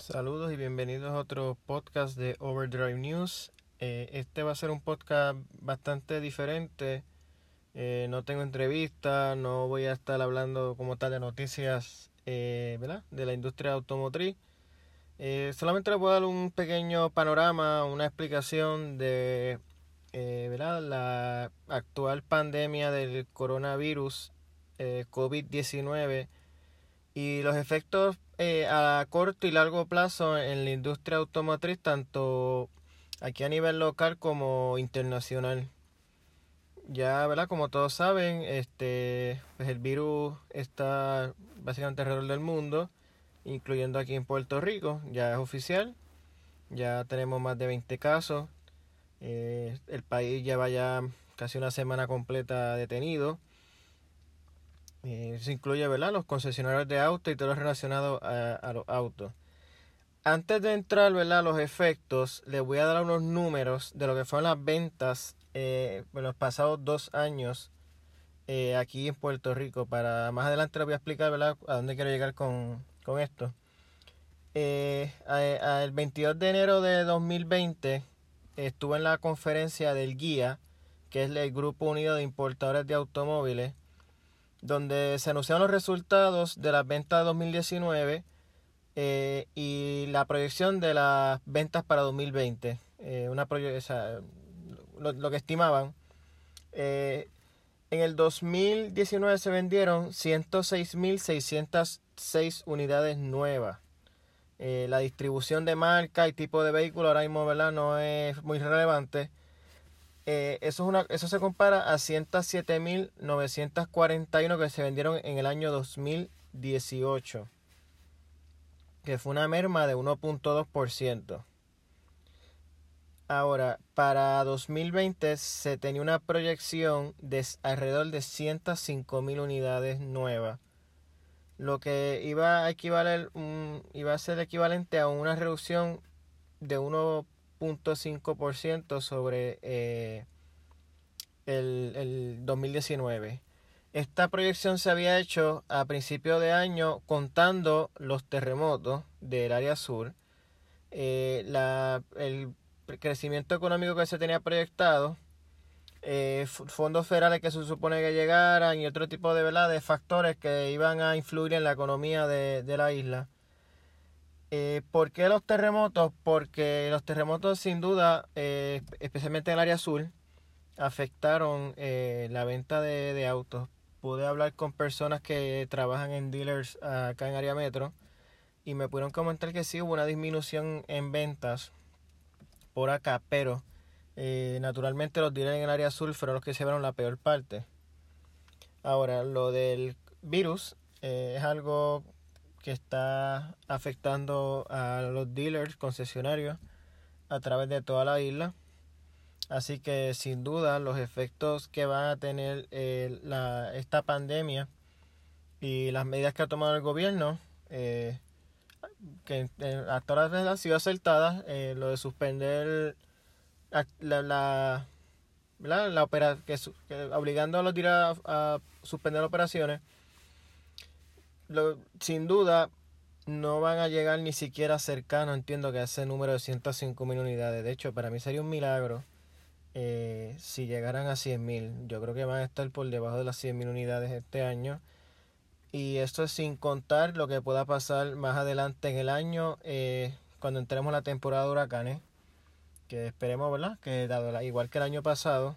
Saludos y bienvenidos a otro podcast de Overdrive News. Eh, este va a ser un podcast bastante diferente. Eh, no tengo entrevista, no voy a estar hablando como tal de noticias eh, ¿verdad? de la industria automotriz. solamente les voy a dar un pequeño panorama, una explicación de ¿verdad? la actual pandemia del coronavirus COVID-19 y los efectos eh, a corto y largo plazo en la industria automotriz, tanto aquí a nivel local como internacional. Ya, ¿verdad? Como todos saben, este, pues el virus está básicamente alrededor del mundo, incluyendo aquí en Puerto Rico, ya es oficial, ya tenemos más de 20 casos, eh, el país lleva ya casi una semana completa detenido eh, se incluye ¿verdad? los concesionarios de autos y todo lo relacionado a, los autos. Antes de entrar a los efectos, les voy a dar unos números de lo que fueron las ventas eh, en los pasados dos años eh, aquí en Puerto Rico. Para más adelante les voy a explicar ¿verdad? a dónde quiero llegar con, con esto. el 22 de enero de 2020 estuve en la conferencia del guía, que es el Grupo Unido de Importadores de Automóviles donde se anunciaron los resultados de las ventas de 2019 eh, y la proyección de las ventas para 2020. Eh, una lo, que estimaban. Eh, en el 2019 se vendieron 106.606 unidades nuevas. la distribución de marca y tipo de vehículo ahora mismo ¿verdad? no es muy relevante eh, eso, es una, eso se compara a 107.941 que se vendieron en el año 2018, que fue una merma de 1.2%. Ahora, para 2020 se tenía una proyección de alrededor de 105.000 unidades nuevas, lo que iba a equivaler, iba a ser equivalente a una reducción de 1 ciento sobre eh, el, el 2019. Esta proyección se había hecho a principio de año contando los terremotos del área sur, eh, la, el crecimiento económico que se tenía proyectado, eh, fondos federales que se supone que llegaran y otro tipo de, de factores que iban a influir en la economía de, de la isla. Eh, ¿Por qué los terremotos? Porque los terremotos sin duda, eh, especialmente en el área sur, afectaron eh, la venta de, autos. Pude hablar con personas que trabajan en dealers acá en área metro y me pudieron comentar que sí hubo una disminución en ventas por acá, pero naturalmente los dealers en el área sur fueron los que se vieron la peor parte. Ahora, lo del virus es algo que está afectando a los dealers, concesionarios a través de toda la isla. Así que sin duda los efectos que va a tener eh, la, esta pandemia y las medidas que ha tomado el gobierno, eh, que eh, hasta ahora han sido acertadas, lo de suspender la, la, que, obligando a los dealers a suspender operaciones, sin duda no van a llegar ni siquiera cercano, entiendo que a ese número de 105 mil unidades. De hecho, para mí sería un milagro eh, si llegaran a 100 mil. Yo creo que van a estar por debajo de las 100 mil unidades este año. Y esto es sin contar lo que pueda pasar más adelante en el año eh, cuando entremos la temporada de huracanes. Que esperemos, ¿verdad? Que dado igual que el año pasado,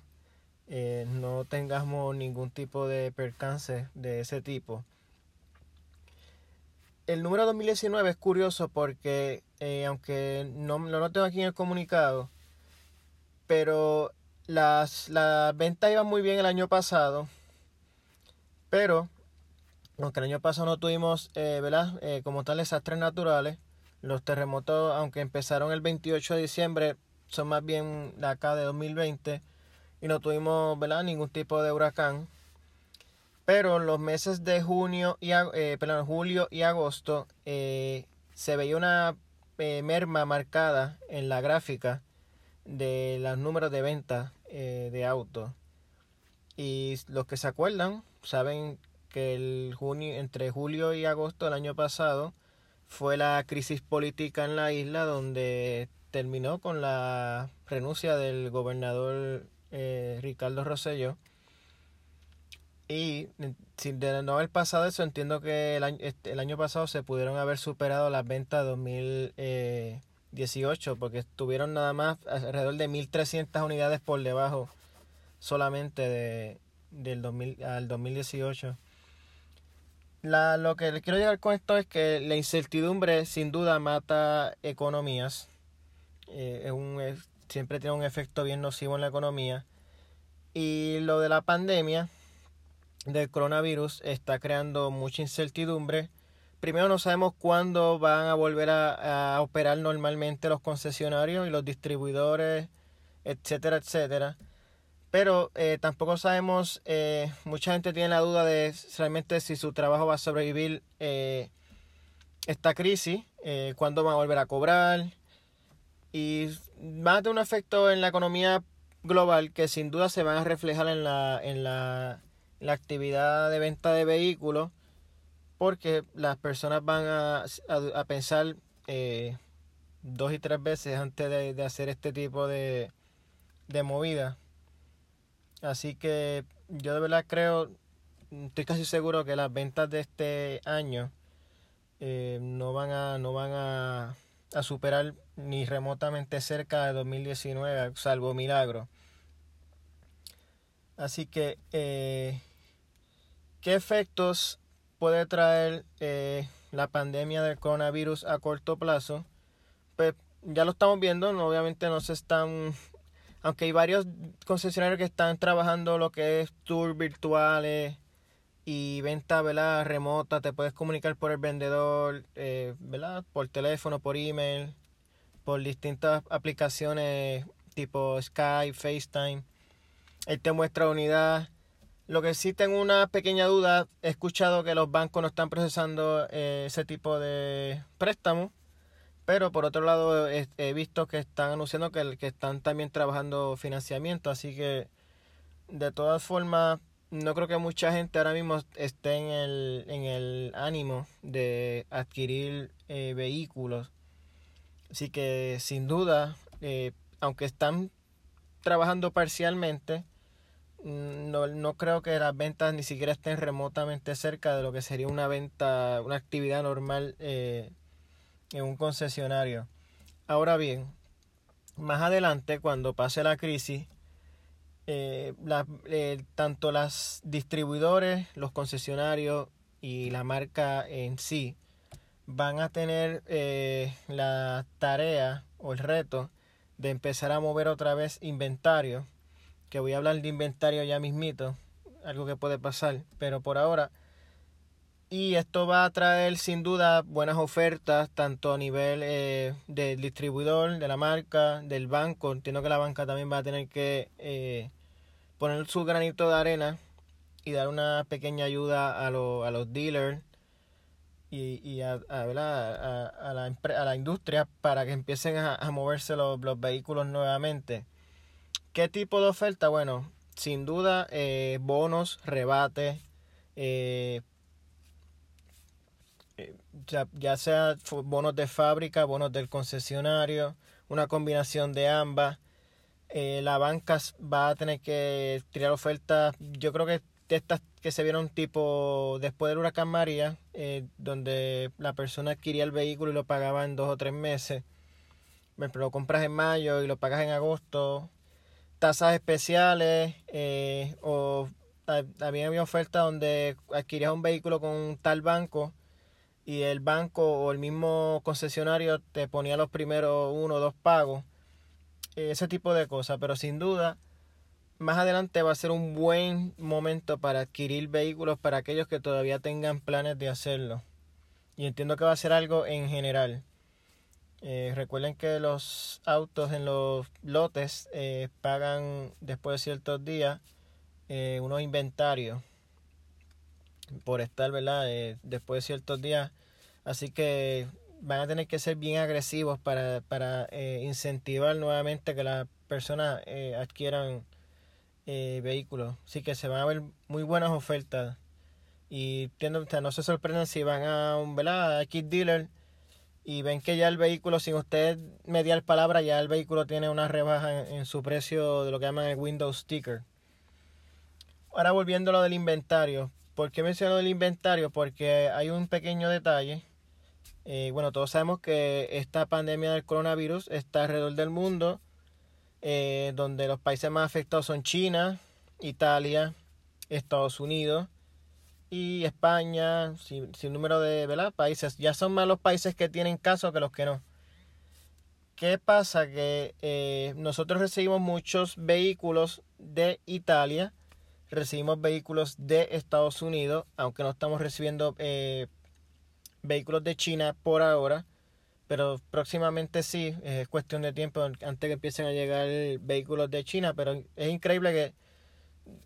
eh, no tengamos ningún tipo de percance de ese tipo el número 2019 es curioso porque, eh, aunque no, lo tengo aquí en el comunicado, pero las, ventas iban muy bien el año pasado, pero aunque el año pasado no tuvimos, eh, ¿verdad? Eh, como tal, desastres naturales, los terremotos, aunque empezaron el 28 de diciembre, son más bien de acá de 2020 y no tuvimos, ¿verdad? Ningún tipo de huracán. Pero los meses de junio y, eh, julio y agosto eh, se veía una eh, merma marcada en la gráfica de los números de venta de autos. Y los que se acuerdan saben que el junio, entre julio y agosto del año pasado fue la crisis política en la isla donde terminó con la renuncia del gobernador eh, Ricardo Rosselló. Y sin de no haber pasado eso, entiendo que el año, este, el año pasado se pudieron haber superado las ventas 2018, porque estuvieron nada más alrededor de 1.300 unidades por debajo solamente de, del 2000, al 2018. La, lo que le quiero llegar con esto es que la incertidumbre sin duda mata economías. Eh, es un, siempre tiene un efecto bien nocivo en la economía. Y lo de la pandemia del coronavirus está creando mucha incertidumbre. Primero no sabemos cuándo van a volver a, operar normalmente los concesionarios y los distribuidores, etcétera, etcétera. Pero eh, tampoco sabemos, eh, mucha gente tiene la duda de realmente si su trabajo va a sobrevivir eh, esta crisis, cuándo van a volver a cobrar. Y va a tener un efecto en la economía global que sin duda se van a reflejar en la, en la, la actividad de venta de vehículos porque las personas van a, a, pensar dos y tres veces antes de, de hacer este tipo de, de movida. Así que yo de verdad creo, estoy casi seguro que las ventas de este año eh, no van a, no van a, a, superar ni remotamente cerca de 2019, salvo milagro. Así que, eh, ¿qué efectos puede traer eh, la pandemia del coronavirus a corto plazo? Pues ya lo estamos viendo, obviamente no se están aunque hay varios concesionarios que están trabajando lo que es tours virtuales y venta ¿verdad? remota, te puedes comunicar por el vendedor, eh, ¿verdad? por teléfono, por email, por distintas aplicaciones tipo Skype, FaceTime. Él te muestra unidad. Lo que sí tengo una pequeña duda, he escuchado que los bancos no están procesando eh, ese tipo de préstamos pero por otro lado he, visto que están anunciando que, que están también trabajando financiamiento, así que de todas formas no creo que mucha gente ahora mismo esté en el, en el ánimo de adquirir eh, vehículos. Así que sin duda, eh, aunque están trabajando parcialmente, no, no creo que las ventas ni siquiera estén remotamente cerca de lo que sería una venta, una actividad normal eh, en un concesionario. Ahora bien, más adelante, cuando pase la crisis, eh, eh, tanto las distribuidores, los concesionarios y la marca en sí van a tener la tarea o el reto de empezar a mover otra vez inventario, que voy a hablar de inventario ya mismito, algo que puede pasar, pero por ahora y esto va a traer sin duda buenas ofertas, tanto a nivel eh, del distribuidor, de la marca, del banco. Entiendo que la banca también va a tener que eh, poner su granito de arena y dar una pequeña ayuda a, a los dealers y, a, a, a, la, a, la, industria para que empiecen a, moverse los, los, vehículos nuevamente. ¿Qué tipo de oferta? Bueno, sin duda eh, bonos, rebates, eh, ya, ya sea bonos de fábrica, bonos del concesionario, una combinación de ambas. Eh, la banca va a tener que tirar ofertas, yo creo que de estas que se vieron tipo después del huracán María, eh, donde la persona adquiría el vehículo y lo pagaba en dos o tres meses. Pero lo compras en mayo y lo pagas en agosto. Tasas especiales eh, o también había ofertas donde adquirías un vehículo con tal banco y el banco o el mismo concesionario te ponía los primeros uno o dos pagos, ese tipo de cosas, pero sin duda más adelante va a ser un buen momento para adquirir vehículos para aquellos que todavía tengan planes de hacerlo. Y entiendo que va a ser algo en general. Eh, recuerden que los autos en los lotes eh, pagan después de ciertos días eh, unos inventarios por estar, ¿verdad? Después de ciertos días. Así que van a tener que ser bien agresivos para, para incentivar nuevamente que las personas adquieran vehículos. Así que se van a ver muy buenas ofertas. Y no se sorprendan si van a un ¿verdad? X dealer y ven que ya el vehículo, sin usted mediar palabra, ya el vehículo tiene una rebaja en, su precio de lo que llaman el Windows Sticker. Ahora volviendo a lo del inventario. ¿Por qué menciono el inventario? Porque hay un pequeño detalle. Eh, bueno, todos sabemos que esta pandemia del coronavirus está alrededor del mundo, eh, donde los países más afectados son China, Italia, Estados Unidos y España, sin, número de países. Ya son más los países que tienen casos que los que no. ¿Qué pasa? Que eh, nosotros recibimos muchos vehículos de Italia, recibimos vehículos de Estados Unidos, aunque no estamos recibiendo eh, vehículos de China por ahora, pero próximamente sí, es cuestión de tiempo antes que empiecen a llegar vehículos de China, pero es increíble que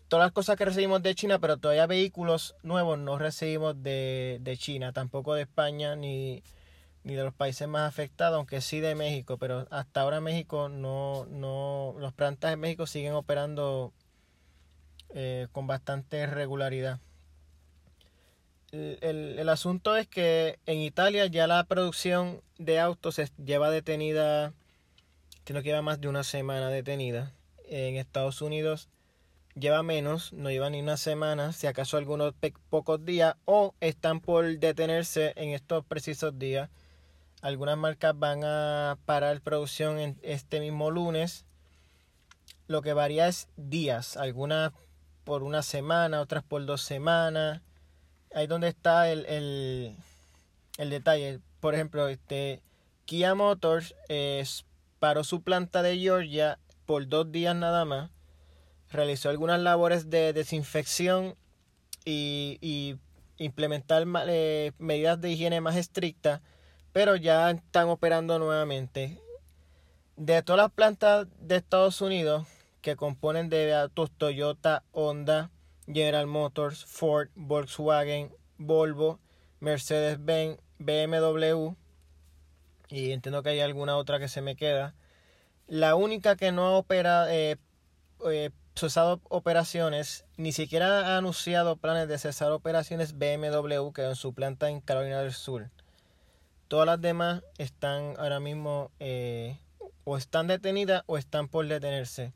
todas las cosas que recibimos de China, pero todavía vehículos nuevos no recibimos de, China, tampoco de España ni, ni de los países más afectados, aunque sí de México, pero hasta ahora México no, no, los plantas en México siguen operando eh, con bastante regularidad. El, el, asunto es que en Italia ya la producción de autos se lleva detenida, que no queda más de una semana detenida. En Estados Unidos lleva menos, no lleva ni una semana, si acaso algunos pocos días, o están por detenerse en estos precisos días. Algunas marcas van a parar producción en este mismo lunes. Lo que varía es días, algunas por una semana, otras por dos semanas. Ahí donde está el, el, el detalle. Por ejemplo, este Kia Motors paró su planta de Georgia por dos días nada más realizó algunas labores de desinfección y, implementar eh, medidas de higiene más estrictas, pero ya están operando nuevamente. De todas las plantas de Estados Unidos que componen de Toyota, Honda, General Motors, Ford, Volkswagen, Volvo, Mercedes-Benz, BMW y entiendo que hay alguna otra que se me queda. La única que no opera eh, eh, cesado operaciones, ni siquiera ha anunciado planes de cesar operaciones BMW que en su planta en Carolina del Sur. Todas las demás están ahora mismo eh, o están detenidas o están por detenerse.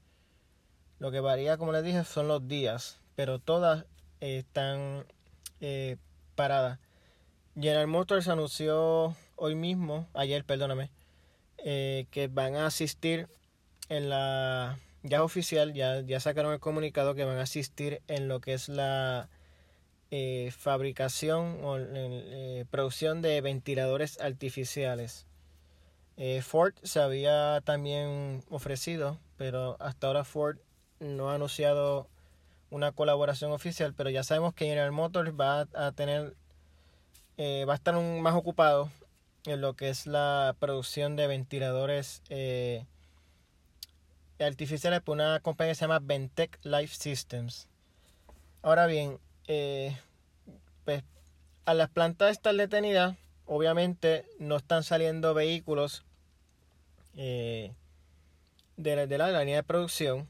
Lo que varía, como les dije, son los días, pero todas están eh, paradas. General Motors anunció hoy mismo, ayer, perdóname, eh, que van a asistir en la ya es oficial, ya, ya sacaron el comunicado que van a asistir en lo que es la eh, fabricación o eh, producción de ventiladores artificiales. Eh, Ford se había también ofrecido, pero hasta ahora Ford no ha anunciado una colaboración oficial, pero ya sabemos que General Motors va a tener, va a estar más ocupado en lo que es la producción de ventiladores artificiales por una compañía que se llama Ventec Life Systems. Ahora bien, eh, pues a las plantas estar detenidas, obviamente no están saliendo vehículos eh, de, la, de la línea de producción,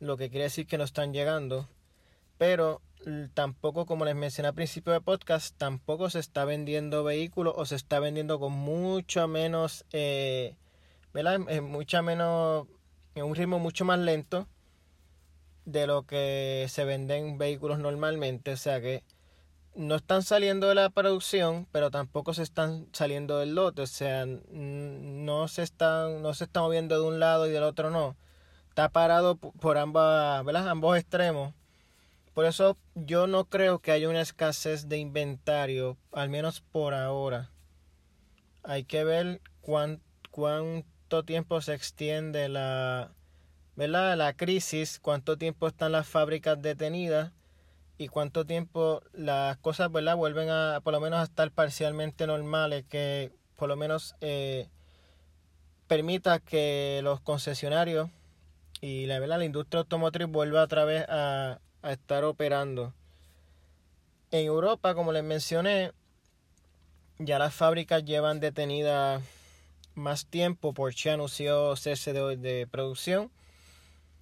lo que quiere decir que no están llegando, pero tampoco, como les mencioné al principio del podcast, tampoco se está vendiendo vehículos o se está vendiendo con mucho menos, eh, ¿verdad? Mucha menos en un ritmo mucho más lento de lo que se venden vehículos normalmente. O sea que no están saliendo de la producción, pero tampoco se están saliendo del lote. O sea, no se están, no se está moviendo de un lado y del otro no. Está parado por ambas, ambos extremos. Por eso yo no creo que haya una escasez de inventario, al menos por ahora. Hay que ver cuán, cuán tiempo se extiende la, ¿verdad? la crisis, cuánto tiempo están las fábricas detenidas y cuánto tiempo las cosas ¿verdad? vuelven a por lo menos a estar parcialmente normales, que por lo menos eh, permita que los concesionarios y la, ¿verdad? la industria automotriz vuelva otra vez a estar operando. En Europa, como les mencioné, ya las fábricas llevan detenidas más tiempo. Porsche anunció cese de, producción.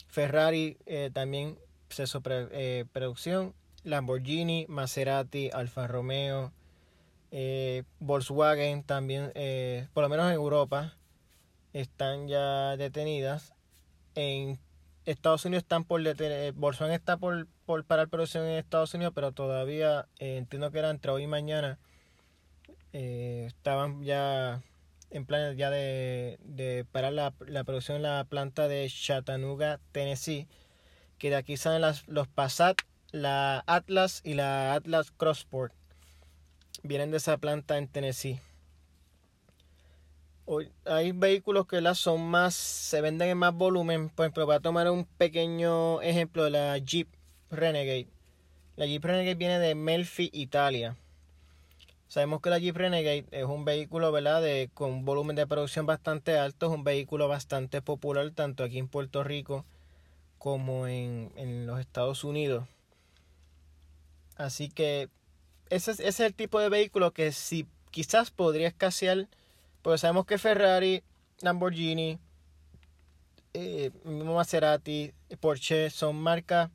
Ferrari eh, también cesó de eh, producción. Lamborghini, Maserati, Alfa Romeo, Eh, Volkswagen también, por lo menos en Europa, están ya detenidas. En Estados Unidos están por detener, Volkswagen está por, por parar producción en Estados Unidos, pero todavía entiendo que era entre hoy y mañana. estaban ya en planes ya de, parar la, producción en la planta de Chattanooga, Tennessee, que de aquí salen los Passat, la Atlas y la Atlas Crossport. Vienen de esa planta en Tennessee. Hoy, hay vehículos que las son más, se venden en más volumen. Por ejemplo, voy a tomar un pequeño ejemplo de la Jeep Renegade. La Jeep Renegade viene de Melfi, Italia. Sabemos que la Jeep Renegade es un vehículo, ¿verdad?, de, con un volumen de producción bastante alto, es un vehículo bastante popular tanto aquí en Puerto Rico como en, en los Estados Unidos. Así que ese, es el tipo de vehículo que si quizás podría escasear, porque sabemos que Ferrari, Lamborghini, eh, Maserati, Porsche son marcas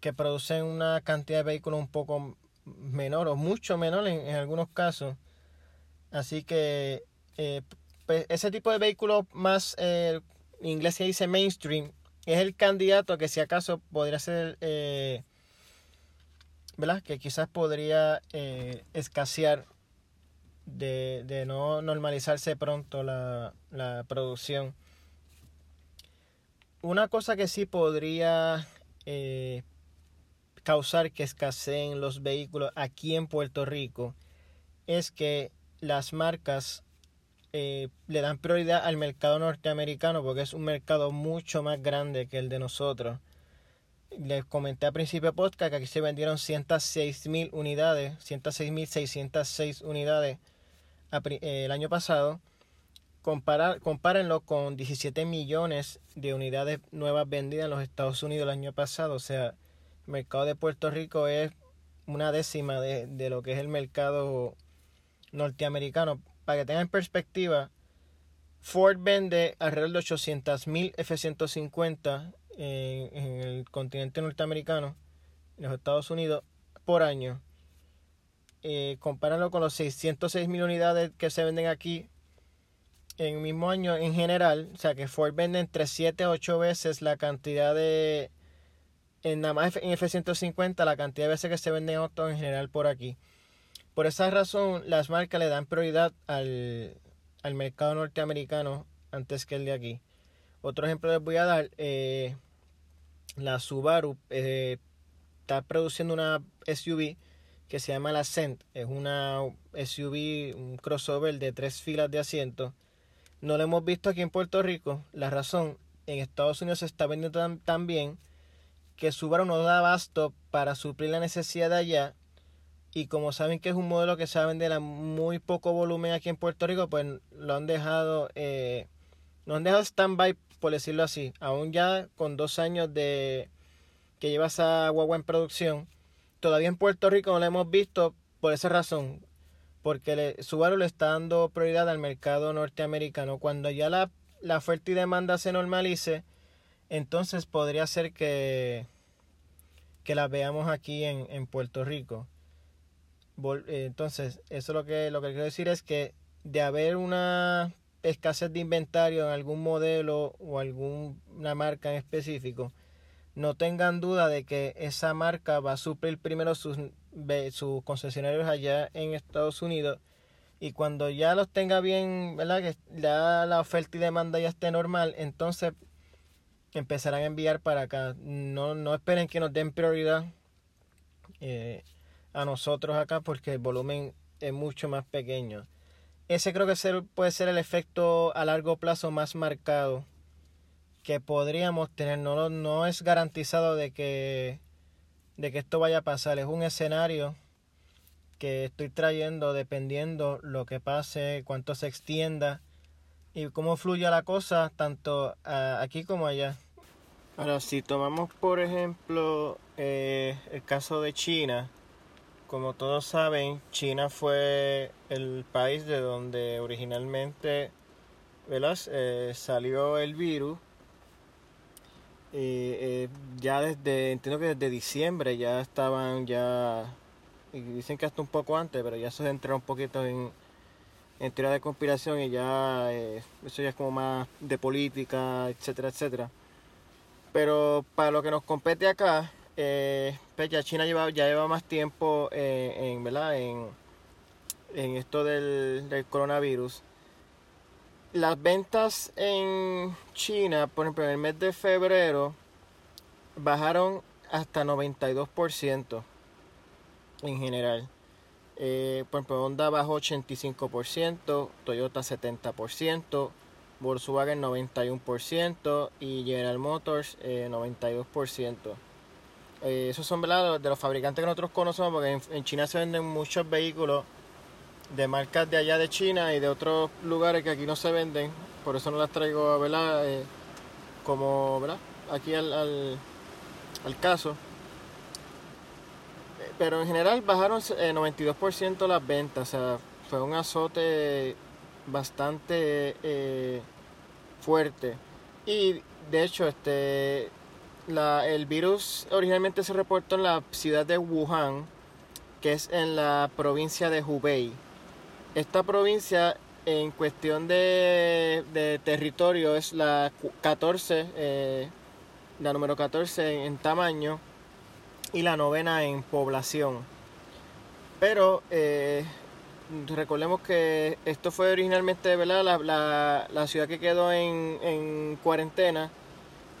que producen una cantidad de vehículos un poco menor o mucho menor en, algunos casos. Así que eh, pues, ese tipo de vehículo más, eh, en inglés se dice mainstream, es el candidato que si acaso podría ser, eh, ¿verdad? Que quizás podría escasear de, no normalizarse pronto la, producción. Una cosa que sí podría causar que escaseen los vehículos aquí en Puerto Rico es que las marcas eh, le dan prioridad al mercado norteamericano porque es un mercado mucho más grande que el de nosotros. Les comenté al principio podcast que aquí se vendieron 106 mil unidades, 106 mil 606 unidades eh, el año pasado. Comparar, compárenlo con 17 millones de unidades nuevas vendidas en los Estados Unidos el año pasado. O sea, mercado de Puerto Rico es una décima de, de lo que es el mercado norteamericano. Para que tengan perspectiva, Ford vende alrededor de 800.000 F-150 en, en, el continente norteamericano, en los Estados Unidos, por año. Eh, compáralo con los 606.000 unidades que se venden aquí en el mismo año en general. O sea que Ford vende entre 7 a 8 veces la cantidad de en nada más en F-150 la cantidad de veces que se venden autos en general por aquí. Por esa razón, las marcas le dan prioridad al, al mercado norteamericano antes que el de aquí. Otro ejemplo les voy a dar, eh, la Subaru eh, está produciendo una SUV que se llama la Ascent. Es una SUV, un crossover de tres filas de asientos. No lo hemos visto aquí en Puerto Rico. La razón, en Estados Unidos se está vendiendo tan, tan bien que Subaru no da abasto para suplir la necesidad allá. Y como saben que es un modelo que se va a vender a muy poco volumen aquí en Puerto Rico, pues lo han dejado, eh, lo han dejado stand-by, por decirlo así. Aún ya con dos años de que lleva esa guagua en producción, todavía en Puerto Rico no la hemos visto por esa razón. Porque Subaru le está dando prioridad al mercado norteamericano. Cuando ya la, la oferta y demanda se normalice, entonces podría ser que, que la veamos aquí en, en Puerto Rico. Eh, entonces, eso lo que, lo que quiero decir es que de haber una escasez de inventario en algún modelo o alguna marca en específico, no tengan duda de que esa marca va a suplir primero sus, sus concesionarios allá en Estados Unidos y cuando ya los tenga bien, ¿verdad? Que ya la oferta y demanda ya esté normal, entonces empezarán a enviar para acá. No, no esperen que nos den prioridad eh, a nosotros acá porque el volumen es mucho más pequeño. Ese creo que puede ser el efecto a largo plazo más marcado que podríamos tener. No, no es garantizado de que, de que esto vaya a pasar. Es un escenario que estoy trayendo dependiendo lo que pase, cuánto se extienda y cómo fluya la cosa tanto aquí como allá. Ahora, si tomamos por ejemplo eh, el caso de China, como todos saben, China fue el país de donde originalmente eh, salió el virus. Eh, ya desde, entiendo que desde diciembre ya estaban ya y dicen que hasta un poco antes, pero ya eso es entrar un poquito en, en teoría de conspiración y ya eh, eso ya es como más de política, etcétera, etcétera. Pero para lo que nos compete acá, eh, pues ya China lleva, ya lleva más tiempo eh, en, ¿verdad? En, en esto del, del, coronavirus. Las ventas en China, por ejemplo, en el mes de febrero, bajaron hasta 92% en general. Eh, por ejemplo, Honda bajó 85%, Toyota 70%, Volkswagen 91% y General Motors 92%. Eh, eh, esos son ¿verdad? de los fabricantes que nosotros conocemos porque en, China se venden muchos vehículos de marcas de allá de China y de otros lugares que aquí no se venden. Por eso no las traigo ¿verdad? Eh, como ¿verdad? aquí al, al, al caso pero en general bajaron 92% eh, las ventas, o sea, fue un azote bastante eh, fuerte. Y de hecho, este, la, el virus originalmente se reportó en la ciudad de Wuhan, que es en la provincia de Hubei. Esta provincia en cuestión de, de territorio es la 14, eh, la número 14 en tamaño y la novena en población. Pero eh, recordemos que esto fue originalmente ¿verdad? La, la, ciudad que quedó en, en, cuarentena,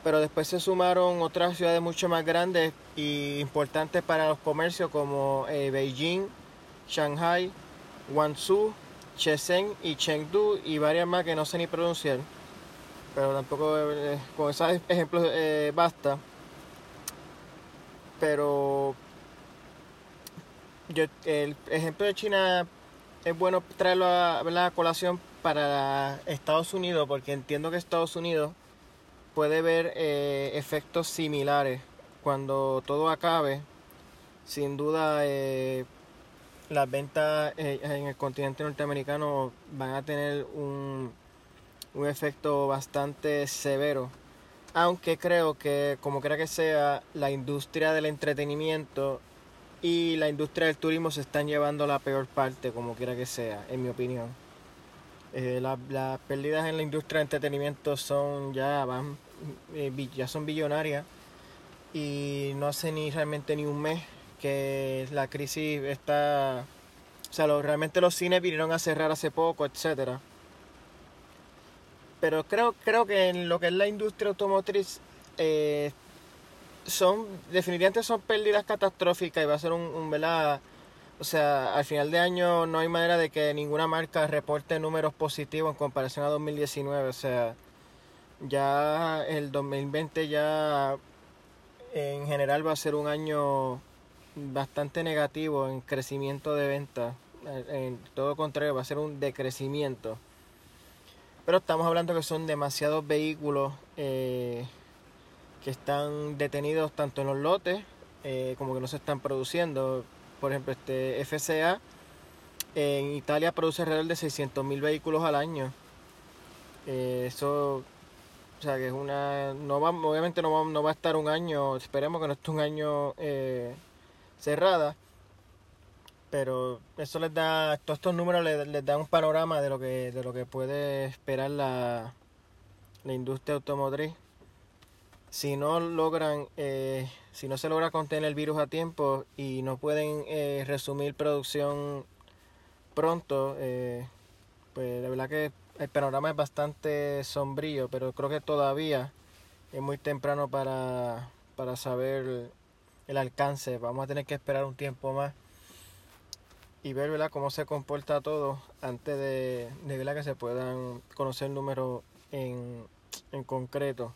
pero después se sumaron otras ciudades mucho más grandes y importantes para los comercios como eh, Beijing, Shanghai, Guangzhou, Shenzhen y Chengdu y varias más que no sé ni pronunciar. Pero tampoco eh, con esos ejemplos basta pero yo, el ejemplo de China es bueno traerlo a la colación para Estados Unidos porque entiendo que Estados Unidos puede ver eh, efectos similares. Cuando todo acabe sin duda eh, las ventas eh, en el continente norteamericano van a tener un, un efecto bastante severo aunque creo que como quiera que sea, la industria del entretenimiento y la industria del turismo se están llevando la peor parte, como quiera que sea, en mi opinión. Eh, las pérdidas en la industria del entretenimiento son ya van eh, ya son billonarias y no hace ni realmente ni un mes que la crisis está o sea realmente los cines vinieron a cerrar hace poco etcétera pero creo, creo que en lo que es la industria automotriz eh, son definitivamente son pérdidas catastróficas y va a ser un, un o sea, al final de año no hay manera de que ninguna marca reporte números positivos en comparación a 2019, o sea, ya el 2020 ya en general va a ser un año bastante negativo en crecimiento de ventas, en todo contrario va a ser un decrecimiento. Pero estamos hablando que son demasiados vehículos eh, que están detenidos tanto en los lotes eh, como que no se están produciendo. Por ejemplo, este FCA en Italia produce alrededor de 600.000 vehículos al año. Eh, eso, o sea, que es una. No va, obviamente no va, no va a estar un año, esperemos que no esté un año cerrada pero eso les da todos estos números les, les, da un panorama de lo que de lo que puede esperar la, la industria automotriz. Si no logran eh, si no se logra contener el virus a tiempo y no pueden eh, resumir producción pronto eh, pues la verdad que el panorama es bastante sombrío pero creo que todavía es muy temprano para para saber el alcance. Vamos a tener que esperar un tiempo más y ver cómo se comporta todo antes de, de que se puedan conocer números en, en concreto.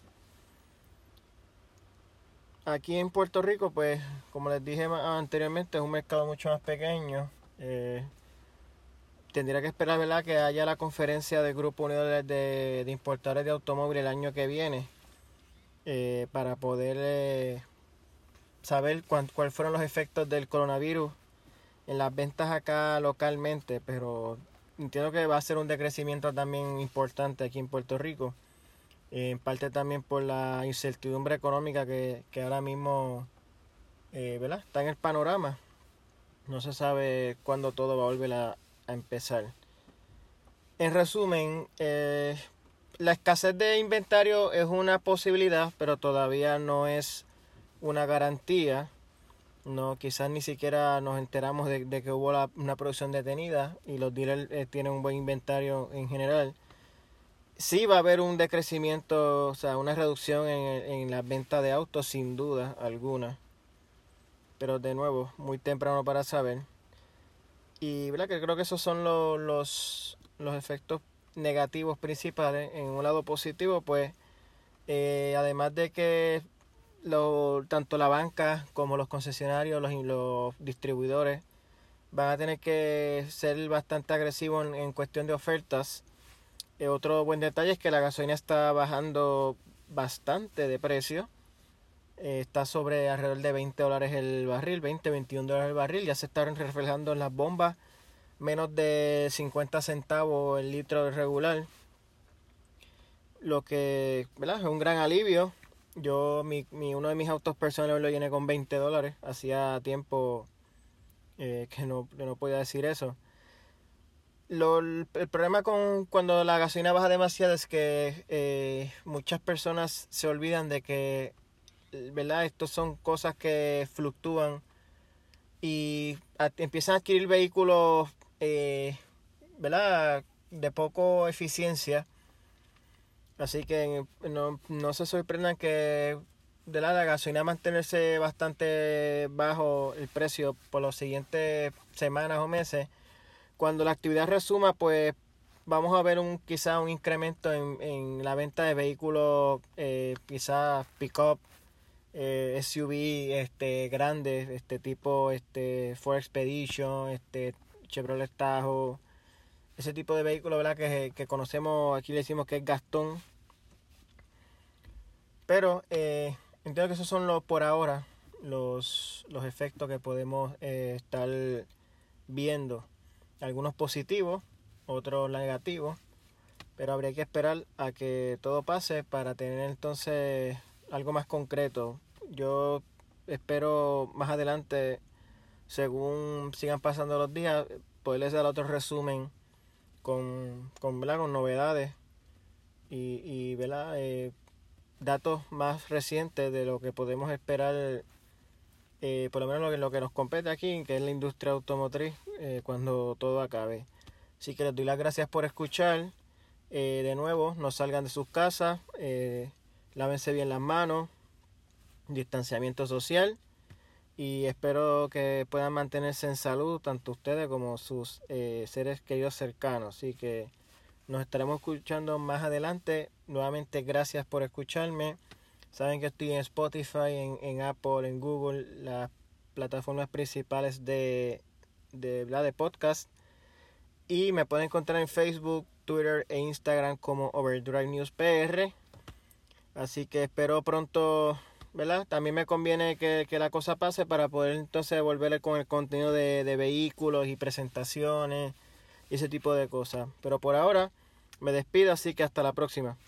Aquí en Puerto Rico, pues, como les dije anteriormente, es un mercado mucho más pequeño. Eh, tendría que esperar ¿verdad? que haya la conferencia del Grupo Unido de, de, Importadores de Automóviles el año que viene eh, para poder eh, saber cuáles fueron los efectos del coronavirus en las ventas acá localmente, pero entiendo que va a ser un decrecimiento también importante aquí en Puerto Rico. en parte también por la incertidumbre económica que, ahora mismo eh, ¿verdad? está en el panorama. no se sabe cuándo todo va a volver a, empezar. En resumen, eh, la escasez de inventario es una posibilidad, pero todavía no es una garantía. No, quizás ni siquiera nos enteramos de, que hubo una producción detenida y los dealers eh, tienen un buen inventario en general. Sí va a haber un decrecimiento, o sea, una reducción en, en la venta de autos, sin duda alguna. Pero de nuevo, muy temprano para saber. Y ¿verdad? que creo que esos son los, los, los efectos negativos principales. En un lado positivo, pues, eh, además de que lo, tanto la banca como los concesionarios, los, los distribuidores van a tener que ser bastante agresivos en, cuestión de ofertas. Eh, otro buen detalle es que la gasolina está bajando bastante de precio. Eh, está sobre alrededor de 20 dólares el barril, 20, 21 dólares el barril. Ya se están reflejando en las bombas menos de 50 centavos el litro regular. Lo que ¿verdad? es un gran alivio yo, mi, mi, uno de mis autos personales lo llené con 20 dólares. Hacía tiempo eh, que, no, no podía decir eso. Lo, el problema con cuando la gasolina baja demasiado es que eh, muchas personas se olvidan de que, ¿verdad? Estos son cosas que fluctúan y empiezan a adquirir vehículos, eh, ¿verdad? De poco eficiencia Así que no, no se sorprendan que de la, gasolina mantenerse bastante bajo el precio por las siguientes semanas o meses. Cuando la actividad resuma, pues vamos a ver un quizá un incremento en, en la venta de vehículos, eh, quizás pick-up, eh, SUV este, grandes, este tipo este, Ford Expedition, este, Chevrolet Tahoe, ese tipo de vehículos ¿verdad? Que, que conocemos, aquí le decimos que es Gastón pero eh, entiendo que esos son los, por ahora los, los efectos que podemos eh, estar viendo. Algunos positivos, otros negativos. Pero habría que esperar a que todo pase para tener entonces algo más concreto. Yo espero más adelante, según sigan pasando los días, poderles dar otro resumen con, con, con novedades y, y ¿verdad? Eh, datos más recientes de lo que podemos esperar, eh, por lo menos lo que, nos compete aquí, que es la industria automotriz, eh, cuando todo acabe. Así que les doy las gracias por escuchar. Eh, de nuevo, no salgan de sus casas, lávense bien las manos, distanciamiento social y espero que puedan mantenerse en salud tanto ustedes como sus seres queridos cercanos. Así que nos estaremos escuchando más adelante. Nuevamente, gracias por escucharme. Saben que estoy en Spotify, en, en Apple, en Google, las plataformas principales de, de, de podcast. Y me pueden encontrar en Facebook, Twitter e Instagram como Overdrive News PR. Así que espero pronto, ¿verdad? También me conviene que, que la cosa pase para poder entonces volver con el contenido de, de vehículos y presentaciones y ese tipo de cosas. Pero por ahora me despido, así que hasta la próxima.